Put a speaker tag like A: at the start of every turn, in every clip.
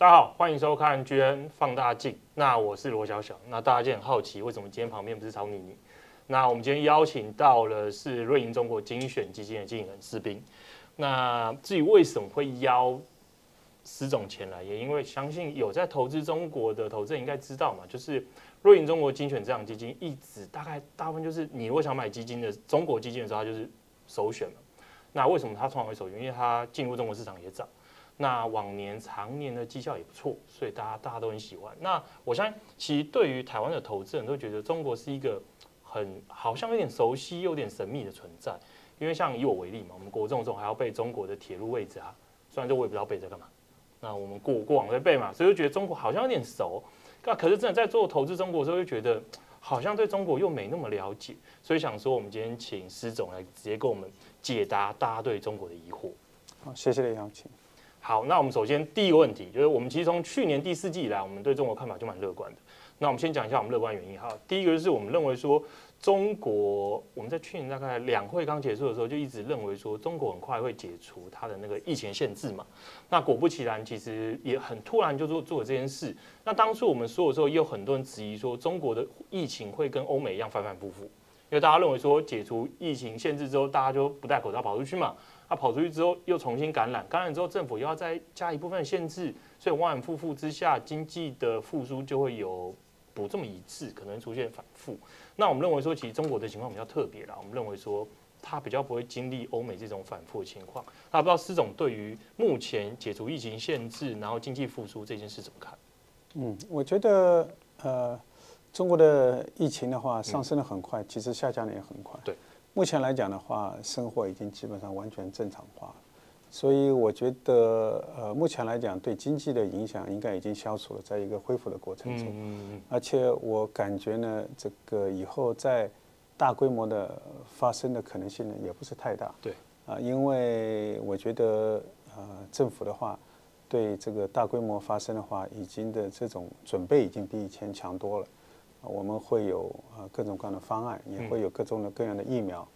A: 大家好，欢迎收看 GN 放大镜。那我是罗小小。那大家就很好奇，为什么今天旁边不是曹妮妮？那我们今天邀请到了是瑞银中国精选基金的经理人施彬。那至于为什么会邀施总前来，也因为相信有在投资中国的投资人应该知道嘛，就是瑞银中国精选这档基金一直大概大部分就是你如果想买基金的中国基金的时候，它就是首选嘛。那为什么它通常会首选？因为它进入中国市场也早。那往年常年的绩效也不错，所以大家大家都很喜欢。那我相信，其实对于台湾的投资人都觉得中国是一个很好像有点熟悉、有点神秘的存在。因为像以我为例嘛，我们国中的时候还要背中国的铁路位置啊，虽然说我也不知道背这干嘛。那我们过过往在背嘛，所以就觉得中国好像有点熟。那可是真的在做投资中国的时候，就觉得好像对中国又没那么了解。所以想说，我们今天请施总来直接给我们解答大家对中国的疑惑。
B: 好，谢谢你邀请。
A: 好，那我们首先第一个问题就是，我们其实从去年第四季以来，我们对中国看法就蛮乐观的。那我们先讲一下我们乐观原因哈。第一个就是我们认为说，中国我们在去年大概两会刚结束的时候，就一直认为说，中国很快会解除它的那个疫情限制嘛。那果不其然，其实也很突然就做做了这件事。那当初我们说的时候，也有很多人质疑说，中国的疫情会跟欧美一样反反复复，因为大家认为说，解除疫情限制之后，大家就不戴口罩跑出去嘛。他跑出去之后又重新感染，感染之后政府又要再加一部分限制，所以反反复复之下，经济的复苏就会有不这么一致，可能出现反复。那我们认为说，其实中国的情况比较特别啦，我们认为说它比较不会经历欧美这种反复的情况。那不知道施总对于目前解除疫情限制，然后经济复苏这件事怎么看？
B: 嗯，我觉得呃，中国的疫情的话上升的很快，其实下降的也很快。
A: 对。
B: 目前来讲的话，生活已经基本上完全正常化，所以我觉得，呃，目前来讲对经济的影响应该已经消除了，在一个恢复的过程中。嗯。而且我感觉呢，这个以后在大规模的发生的可能性呢，也不是太大。
A: 对。
B: 啊，因为我觉得，呃，政府的话，对这个大规模发生的话，已经的这种准备已经比以前强多了。我们会有呃各种各样的方案，也会有各种的各样的疫苗，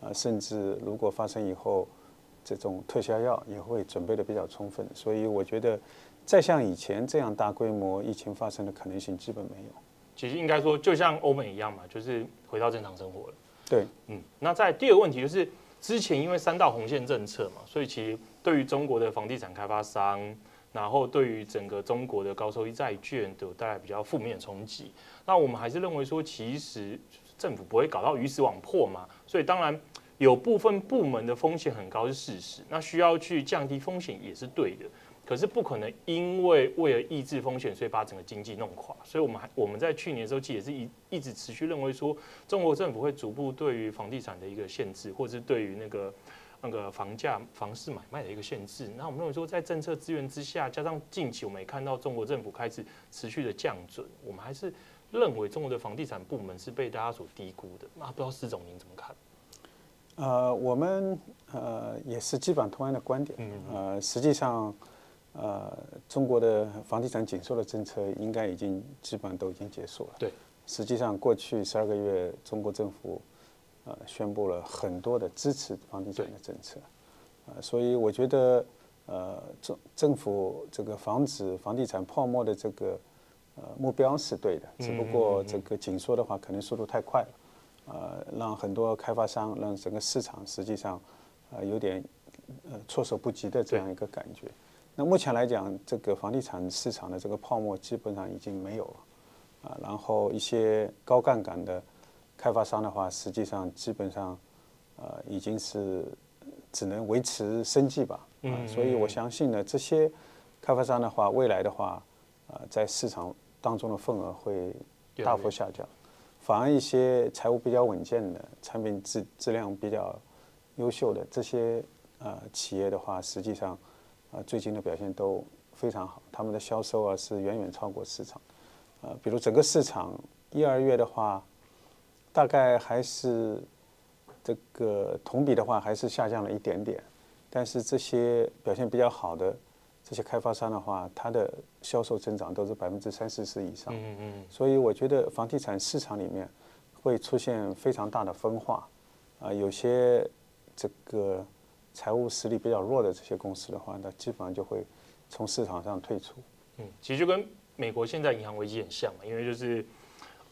B: 呃，甚至如果发生以后，这种特效药也会准备的比较充分。所以我觉得，再像以前这样大规模疫情发生的可能性基本没有。
A: 其实应该说，就像欧美一样嘛，就是回到正常生活了。
B: 对，
A: 嗯。那在第二个问题就是，之前因为三道红线政策嘛，所以其实对于中国的房地产开发商，然后对于整个中国的高收益债券都带来比较负面的冲击。那我们还是认为说，其实政府不会搞到鱼死网破嘛，所以当然有部分部门的风险很高是事实，那需要去降低风险也是对的。可是不可能因为为了抑制风险，所以把整个经济弄垮。所以我们还我们在去年的时候，其实也是一一直持续认为说，中国政府会逐步对于房地产的一个限制，或者是对于那个那个房价房市买卖的一个限制。那我们认为说，在政策资源之下，加上近期我们也看到中国政府开始持续的降准，我们还是。认为中国的房地产部门是被大家所低估的，那不知道施总您怎么看？
B: 呃，我们呃也是基本同样的观点。嗯，呃，实际上，呃，中国的房地产紧缩的政策应该已经基本上都已经结束了。
A: 对，
B: 实际上过去十二个月，中国政府呃宣布了很多的支持房地产的政策，呃，所以我觉得呃政政府这个防止房地产泡沫的这个。呃，目标是对的，只不过这个紧缩的话，可能速度太快了，呃，让很多开发商，让整个市场实际上，呃，有点呃措手不及的这样一个感觉。那目前来讲，这个房地产市场的这个泡沫基本上已经没有了，啊，然后一些高杠杆的开发商的话，实际上基本上，呃，已经是只能维持生计吧，啊，所以我相信呢，这些开发商的话，未来的话，呃，在市场。当中的份额会大幅下降，反而一些财务比较稳健的产品质质量比较优秀的这些呃企业的话，实际上呃最近的表现都非常好，他们的销售啊是远远超过市场。呃，比如整个市场一二月的话，大概还是这个同比的话还是下降了一点点，但是这些表现比较好的。这些开发商的话，它的销售增长都是百分之三四十以上。嗯嗯。所以我觉得房地产市场里面会出现非常大的分化。啊，有些这个财务实力比较弱的这些公司的话，那基本上就会从市场上退出。
A: 嗯，其实就跟美国现在银行危机很像嘛，因为就是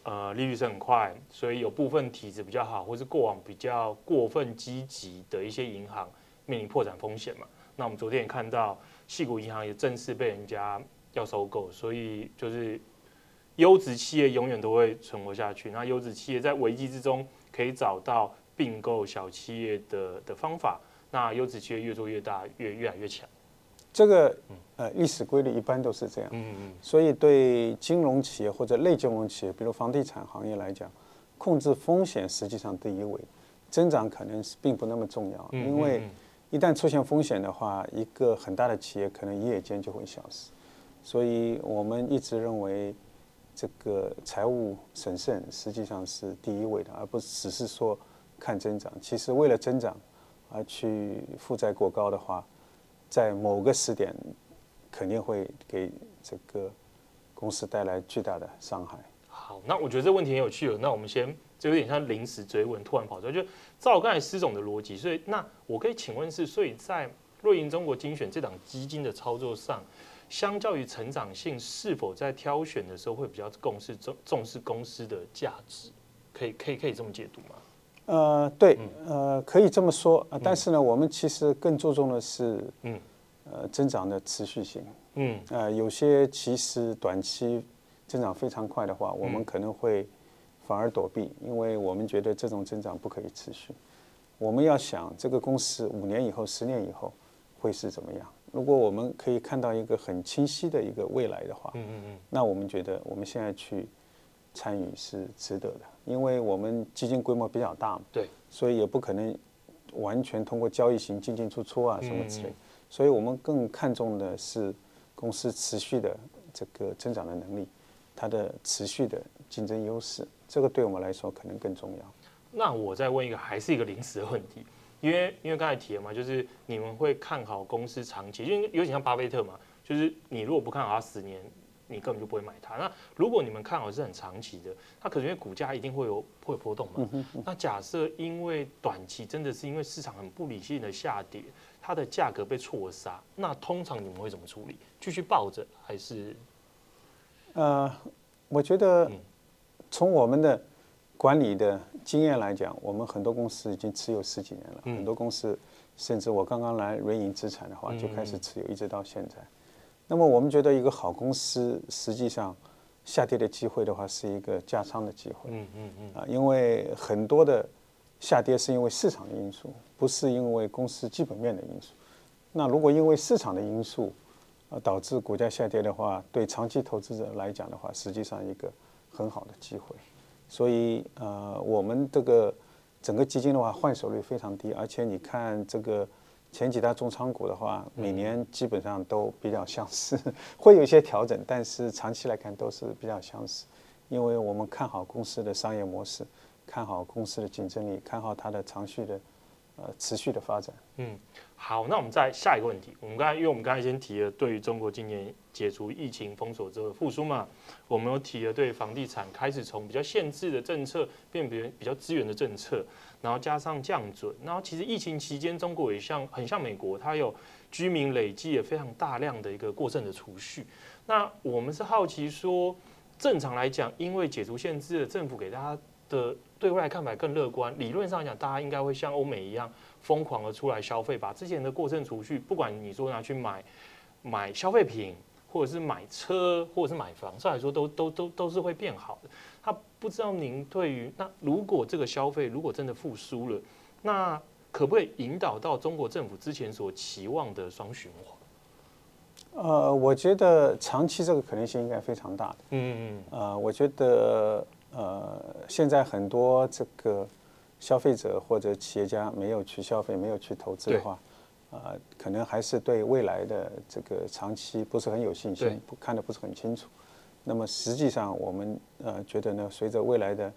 A: 呃利率是很快，所以有部分体质比较好，或是过往比较过分积极的一些银行面临破产风险嘛。那我们昨天也看到，矽谷银行也正式被人家要收购，所以就是优质企业永远都会存活下去。那优质企业在危机之中可以找到并购小企业的的方法，那优质企业越做越大，越越来越强。
B: 这个呃历史规律一般都是这样，嗯嗯，所以对金融企业或者类金融企业，比如房地产行业来讲，控制风险实际上第一位，增长可能是并不那么重要，因为一旦出现风险的话，一个很大的企业可能一夜间就会消失，所以我们一直认为这个财务审慎实际上是第一位的，而不只是说看增长。其实为了增长而去负债过高的话。在某个时点，肯定会给这个公司带来巨大的伤害。
A: 好，那我觉得这问题很有趣了。那我们先，这有点像临时追问，突然跑出来，就照刚才施总的逻辑，所以那我可以请问是，所以在瑞银中国精选这档基金的操作上，相较于成长性，是否在挑选的时候会比较重视重重视公司的价值？可以可以可以这么解读吗？
B: 呃，对，呃，可以这么说，呃，但是呢，我们其实更注重的是，嗯，呃，增长的持续性，嗯，呃，有些其实短期增长非常快的话，我们可能会反而躲避，因为我们觉得这种增长不可以持续。我们要想这个公司五年以后、十年以后会是怎么样？如果我们可以看到一个很清晰的一个未来的话，嗯嗯嗯，那我们觉得我们现在去参与是值得的。因为我们基金规模比较大嘛，对，所以也不可能完全通过交易型进进出出啊什么之类，所以我们更看重的是公司持续的这个增长的能力，它的持续的竞争优势，这个对我们来说可能更重要。
A: 那我再问一个，还是一个临时的问题，因为因为刚才提了嘛，就是你们会看好公司长期，因为有点像巴菲特嘛，就是你如果不看好它十年。你根本就不会买它。那如果你们看好是很长期的，它可能因为股价一定会有会有波动嘛。那假设因为短期真的是因为市场很不理性的下跌，它的价格被错杀，那通常你们会怎么处理？继续抱着还是？
B: 呃，我觉得从我们的管理的经验来讲，我们很多公司已经持有十几年了，很多公司甚至我刚刚来瑞银资产的话就开始持有，一直到现在。那么我们觉得一个好公司，实际上下跌的机会的话，是一个加仓的机会。嗯嗯嗯。啊，因为很多的下跌是因为市场的因素，不是因为公司基本面的因素。那如果因为市场的因素，啊，导致股价下跌的话，对长期投资者来讲的话，实际上一个很好的机会。所以呃，我们这个整个基金的话，换手率非常低，而且你看这个。前几大重仓股的话，每年基本上都比较相似，会有一些调整，但是长期来看都是比较相似，因为我们看好公司的商业模式，看好公司的竞争力，看好它的长续的呃持续的发展。
A: 嗯，好，那我们再下一个问题，我们刚才因为我们刚才先提了对于中国今年解除疫情封锁之后复苏嘛，我们有提了对房地产开始从比较限制的政策变别比较资源的政策。然后加上降准，然后其实疫情期间，中国也像很像美国，它有居民累积了非常大量的一个过剩的储蓄。那我们是好奇说，正常来讲，因为解除限制，政府给大家的对未来看法更乐观。理论上讲，大家应该会像欧美一样疯狂的出来消费，把之前的过剩储蓄，不管你说拿去买买消费品，或者是买车，或者是买房，上来说都都都都是会变好的。他不知道您对于那如果这个消费如果真的复苏了，那可不可以引导到中国政府之前所期望的双循环？
B: 呃，我觉得长期这个可能性应该非常大的。嗯嗯。呃，我觉得呃，现在很多这个消费者或者企业家没有去消费，没有去投资的话，呃，可能还是对未来的这个长期不是很有信心，不看得不是很清楚。那么实际上，我们呃觉得呢，随着未来的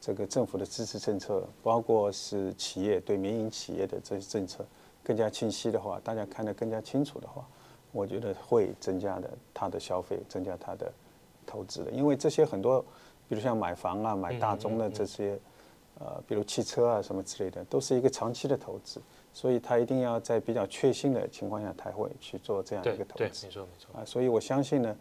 B: 这个政府的支持政策，包括是企业对民营企业的这些政策更加清晰的话，大家看得更加清楚的话，我觉得会增加的它的消费，增加它的投资的。因为这些很多，比如像买房啊、买大宗的这些，呃，比如汽车啊什么之类的，都是一个长期的投资。所以他一定要在比较确信的情况下才会去做这样一个投资。
A: 对，没错没错。
B: 啊，所以我相信呢，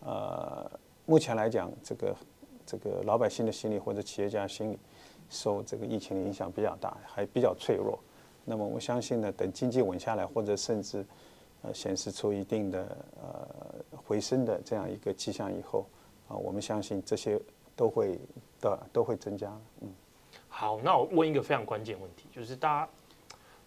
B: 呃，目前来讲，这个这个老百姓的心理或者企业家心理受这个疫情的影响比较大，还比较脆弱。那么我相信呢，等经济稳下来，或者甚至呃显示出一定的呃回升的这样一个迹象以后，啊，我们相信这些都会的都会增加。嗯，
A: 好，那我问一个非常关键问题，就是大家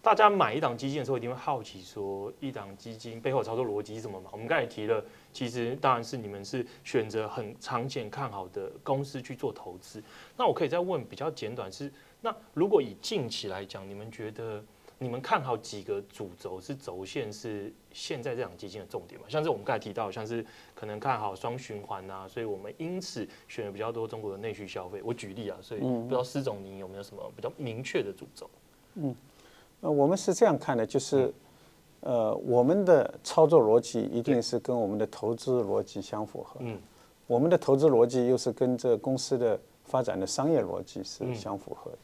A: 大家买一档基金的时候，一定会好奇说，一档基金背后操作逻辑是什么嘛？我们刚才提了，其实当然是你们是选择很长线看好的公司去做投资。那我可以再问比较简短是。那如果以近期来讲，你们觉得你们看好几个主轴是轴线是现在这档基金的重点嘛？像是我们刚才提到，像是可能看好双循环啊，所以我们因此选了比较多中国的内需消费。我举例啊，所以不知道施总你有没有什么比较明确的主轴？
B: 嗯，呃，我们是这样看的，就是呃，我们的操作逻辑一定是跟我们的投资逻辑相符合。嗯，我们的投资逻辑又是跟这公司的发展的商业逻辑是相符合的。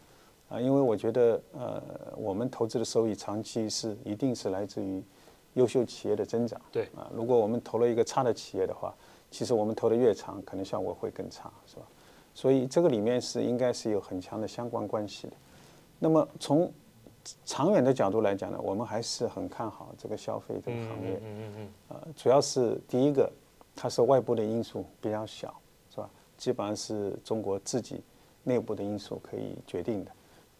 B: 啊，因为我觉得，呃，我们投资的收益长期是一定是来自于优秀企业的增长。
A: 对。
B: 啊，如果我们投了一个差的企业的话，其实我们投的越长，可能效果会更差，是吧？所以这个里面是应该是有很强的相关关系的。那么从长远的角度来讲呢，我们还是很看好这个消费这个行业。嗯嗯嗯。呃，主要是第一个，它是外部的因素比较小，是吧？基本上是中国自己内部的因素可以决定的。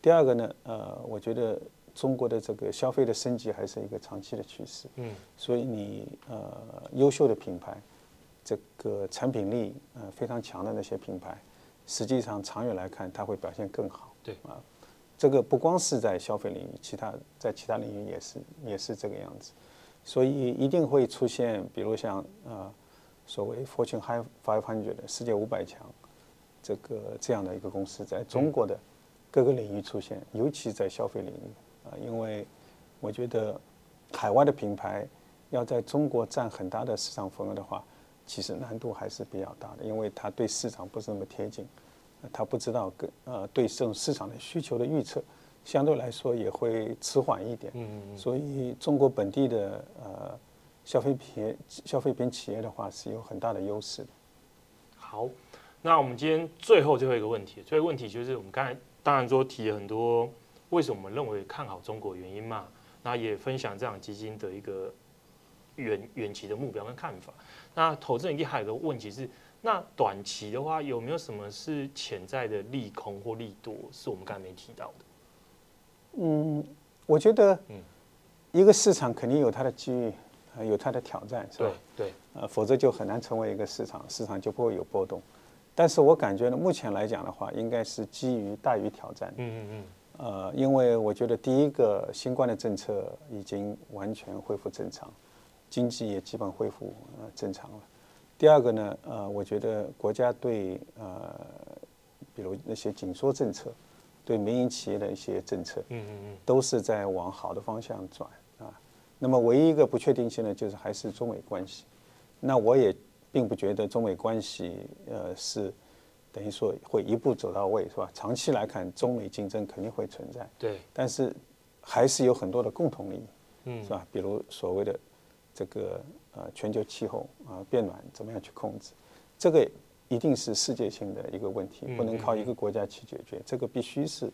B: 第二个呢，呃，我觉得中国的这个消费的升级还是一个长期的趋势。嗯，所以你呃优秀的品牌，这个产品力呃非常强的那些品牌，实际上长远来看它会表现更好。
A: 对啊，
B: 这个不光是在消费领域，其他在其他领域也是也是这个样子。所以一定会出现，比如像呃所谓 Fortune High Five Hundred 的世界五百强，这个这样的一个公司在中国的。各个领域出现，尤其在消费领域啊，因为我觉得海外的品牌要在中国占很大的市场份额的话，其实难度还是比较大的，因为它对市场不是那么贴近，它不知道跟呃对这种市场的需求的预测，相对来说也会迟缓一点。嗯嗯。所以中国本地的呃消费品消费品企业的话是有很大的优势的。
A: 好，那我们今天最后最后一个问题，最后一个问题就是我们刚才。当然说提了很多，为什么我们认为看好中国原因嘛？那也分享这样基金的一个远远期的目标跟看法。那投资人一定还有个问题是，那短期的话有没有什么是潜在的利空或利多，是我们刚才没提到的？
B: 嗯，我觉得，嗯，一个市场肯定有它的机遇，有它的挑战，是吧？
A: 对，对，
B: 呃，否则就很难成为一个市场，市场就不会有波动。但是我感觉呢，目前来讲的话，应该是基于大于挑战。嗯嗯嗯。呃，因为我觉得第一个，新冠的政策已经完全恢复正常，经济也基本恢复呃正常了。第二个呢，呃，我觉得国家对呃，比如那些紧缩政策，对民营企业的一些政策，嗯嗯嗯，都是在往好的方向转啊。那么唯一一个不确定性呢，就是还是中美关系。那我也。并不觉得中美关系呃是等于说会一步走到位是吧？长期来看，中美竞争肯定会存在。
A: 对。
B: 但是还是有很多的共同利益，嗯，是吧？比如所谓的这个呃全球气候啊变暖怎么样去控制，这个一定是世界性的一个问题，不能靠一个国家去解决。这个必须是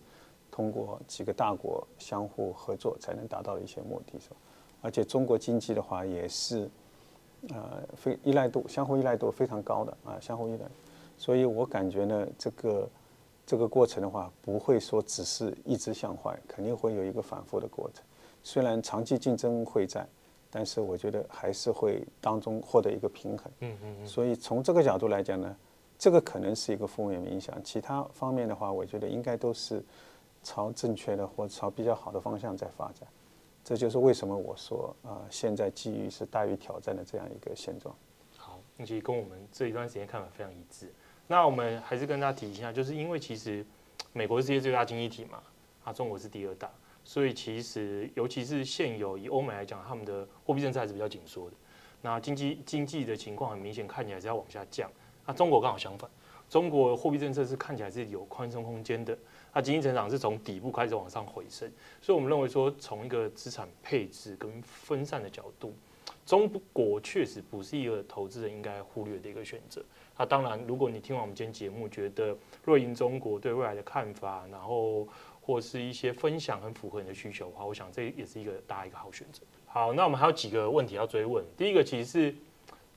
B: 通过几个大国相互合作才能达到的一些目的，是吧？而且中国经济的话也是。呃，非依赖度相互依赖度非常高的啊，相互依赖，所以我感觉呢，这个这个过程的话，不会说只是一直向坏，肯定会有一个反复的过程。虽然长期竞争会在，但是我觉得还是会当中获得一个平衡。嗯嗯嗯。所以从这个角度来讲呢，这个可能是一个负面影响，其他方面的话，我觉得应该都是朝正确的或朝比较好的方向在发展。这就是为什么我说啊、呃，现在机遇是大于挑战的这样一个现状。
A: 好，那其实跟我们这一段时间看法非常一致。那我们还是跟大家提一下，就是因为其实美国是世界最大经济体嘛，啊，中国是第二大，所以其实尤其是现有以欧美来讲，他们的货币政策还是比较紧缩的。那经济经济的情况很明显看起来是要往下降。那中国刚好相反，中国货币政策是看起来是有宽松空间的，它经济成长是从底部开始往上回升，所以我们认为说，从一个资产配置跟分散的角度，中国确实不是一个投资人应该忽略的一个选择。那当然，如果你听完我们今天节目，觉得瑞银中国对未来的看法，然后或是一些分享很符合你的需求的话，我想这也是一个大家一个好选择。好，那我们还有几个问题要追问。第一个其实是。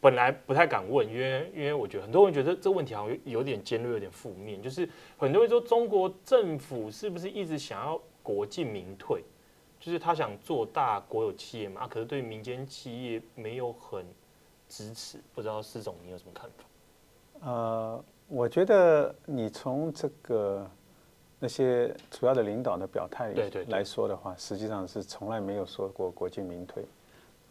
A: 本来不太敢问，因为因为我觉得很多人觉得这问题好像有点尖锐，有点负面。就是很多人说中国政府是不是一直想要国进民退，就是他想做大国有企业嘛，可是对民间企业没有很支持。不知道施总你有什么看法？
B: 呃，我觉得你从这个那些主要的领导的表态来说的话，实际上是从来没有说过国进民退。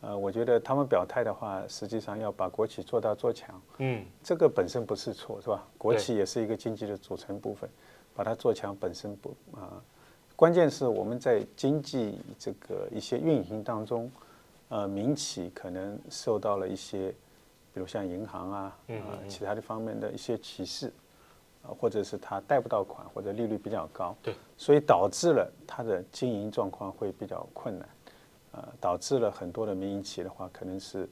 B: 呃，我觉得他们表态的话，实际上要把国企做大做强，嗯，这个本身不是错，是吧？国企也是一个经济的组成部分，把它做强本身不啊、呃，关键是我们在经济这个一些运行当中，呃，民企可能受到了一些，比如像银行啊，呃，其他的方面的一些歧视，啊、呃，或者是他贷不到款，或者利率比较高，对，所以导致了他的经营状况会比较困难。呃，导致了很多的民营企业的话，可能是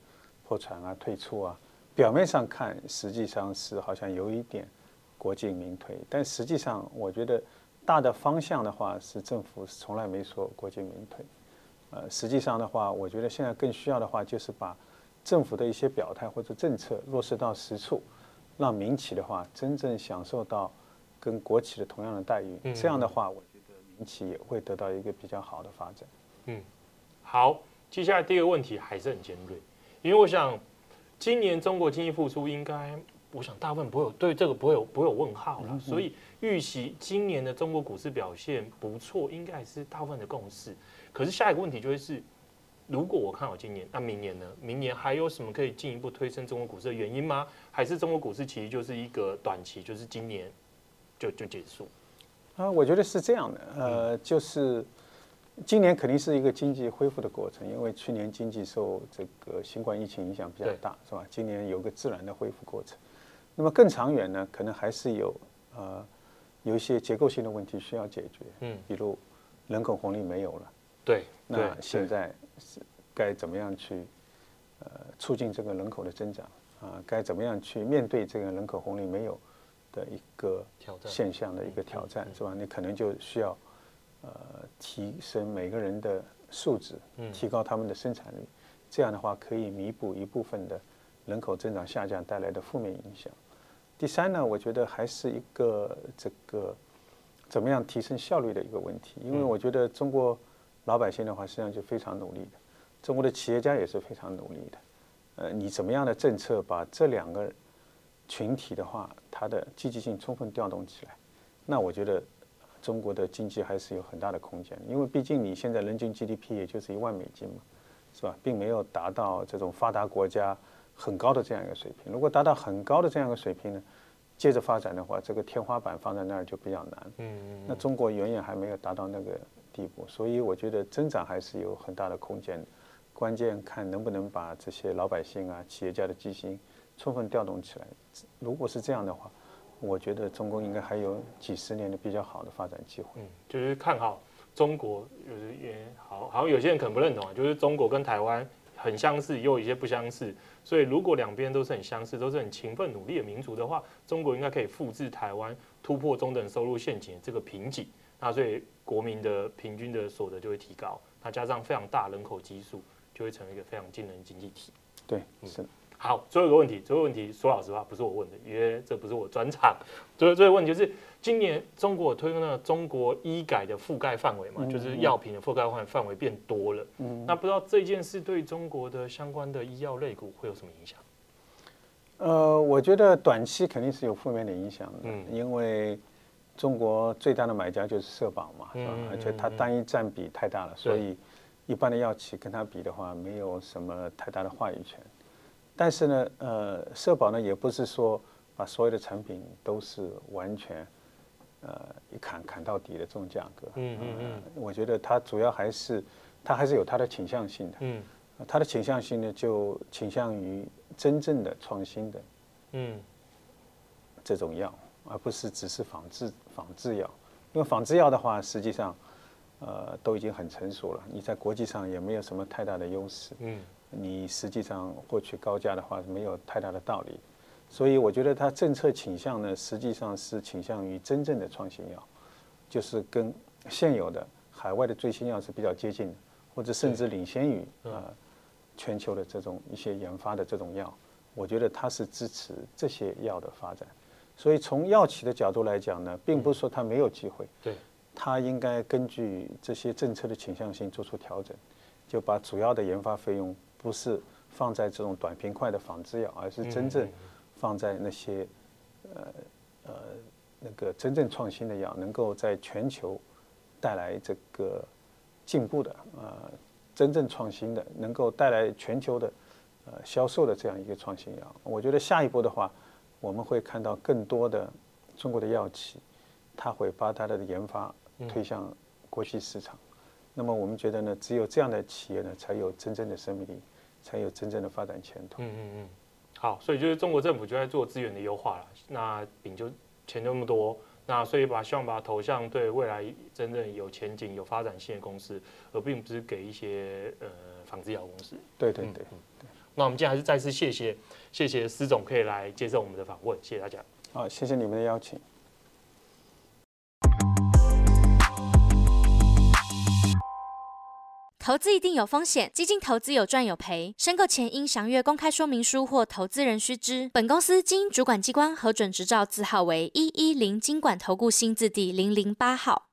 B: 破产啊、退出啊。表面上看，实际上是好像有一点国进民退，但实际上，我觉得大的方向的话，是政府从来没说国进民退。呃，实际上的话，我觉得现在更需要的话，就是把政府的一些表态或者政策落实到实处，让民企的话真正享受到跟国企的同样的待遇。这样的话，我觉得民企也会得到一个比较好的发展。嗯。
A: 好，接下来第二个问题还是很尖锐，因为我想今年中国经济复苏应该，我想大部分不会有对这个不会有不会有问号了，所以预期今年的中国股市表现不错，应该还是大部分的共识。可是下一个问题就会是，如果我看好今年，那明年呢？明年还有什么可以进一步推升中国股市的原因吗？还是中国股市其实就是一个短期，就是今年就就结束？
B: 啊，我觉得是这样的，呃，就是。今年肯定是一个经济恢复的过程，因为去年经济受这个新冠疫情影响比较大，是吧？今年有个自然的恢复过程。那么更长远呢，可能还是有呃有一些结构性的问题需要解决，嗯，比如人口红利没有了，
A: 对，
B: 那现在是该怎么样去呃促进这个人口的增长啊？该怎么样去面对这个人口红利没有的一个现象的一个挑战，是吧？你可能就需要。呃，提升每个人的素质，提高他们的生产率，这样的话可以弥补一部分的人口增长下降带来的负面影响。第三呢，我觉得还是一个这个怎么样提升效率的一个问题，因为我觉得中国老百姓的话实际上就非常努力的，中国的企业家也是非常努力的。呃，你怎么样的政策把这两个群体的话，它的积极性充分调动起来，那我觉得。中国的经济还是有很大的空间，因为毕竟你现在人均 GDP 也就是一万美金嘛，是吧？并没有达到这种发达国家很高的这样一个水平。如果达到很高的这样一个水平呢，接着发展的话，这个天花板放在那儿就比较难。嗯嗯。那中国远远还没有达到那个地步，所以我觉得增长还是有很大的空间。关键看能不能把这些老百姓啊、企业家的积极性充分调动起来。如果是这样的话。我觉得中国应该还有几十年的比较好的发展机会。
A: 嗯，就是看好中国，就是也好，好像有些人可能不认同啊，就是中国跟台湾很相似，又有一些不相似。所以如果两边都是很相似，都是很勤奋努力的民族的话，中国应该可以复制台湾突破中等收入陷阱这个瓶颈。那所以国民的平均的所得就会提高，那加上非常大人口基数，就会成为一个非常惊人的经济体。
B: 对，是。
A: 好，最后一个问题，最后一个问题，说老实话，不是我问的，因为这不是我专场。最后，最后问题就是，今年中国推动了中国医改的覆盖范围嘛，嗯、就是药品的覆盖范范围变多了。嗯，那不知道这件事对中国的相关的医药类股会有什么影响？
B: 呃，我觉得短期肯定是有负面的影响的，嗯，因为中国最大的买家就是社保嘛，是吧？嗯、而且它单一占比太大了，所以一般的药企跟它比的话，没有什么太大的话语权。但是呢，呃，社保呢也不是说把所有的产品都是完全，呃，一砍砍到底的这种价格。嗯嗯嗯。我觉得它主要还是，它还是有它的倾向性的。嗯。它的倾向性呢，就倾向于真正的创新的。嗯。这种药，而不是只是仿制仿制药。因为仿制药的话，实际上呃都已经很成熟了，你在国际上也没有什么太大的优势。嗯，你实际上获取高价的话，没有太大的道理。所以我觉得它政策倾向呢，实际上是倾向于真正的创新药，就是跟现有的海外的最新药是比较接近的，或者甚至领先于呃全球的这种一些研发的这种药。我觉得它是支持这些药的发展。所以从药企的角度来讲呢，并不是说它没有机会，对，它应该根据这些政策的倾向性做出调整，就把主要的研发费用不是放在这种短平快的仿制药，而是真正。放在那些，呃呃那个真正创新的药，能够在全球带来这个进步的，呃，真正创新的，能够带来全球的呃销售的这样一个创新药。我觉得下一步的话，我们会看到更多的中国的药企，它会把它的研发推向国际市场。那么我们觉得呢，只有这样的企业呢，才有真正的生命力，才有真正的发展前途。嗯嗯嗯。
A: 好，所以就是中国政府就在做资源的优化了。那饼就钱就那么多，那所以把希望把它投向对未来真正有前景、有发展性的公司，而并不是给一些呃仿制药公司。
B: 对对对。
A: 那我们今天还是再次谢谢谢谢施总可以来接受我们的访问，谢谢大家。
B: 好，谢谢你们的邀请。
C: 投资一定有风险，基金投资有赚有赔，申购前应详阅公开说明书或投资人须知。本公司经主管机关核准执照字号为一一零金管投顾新字第零零八号。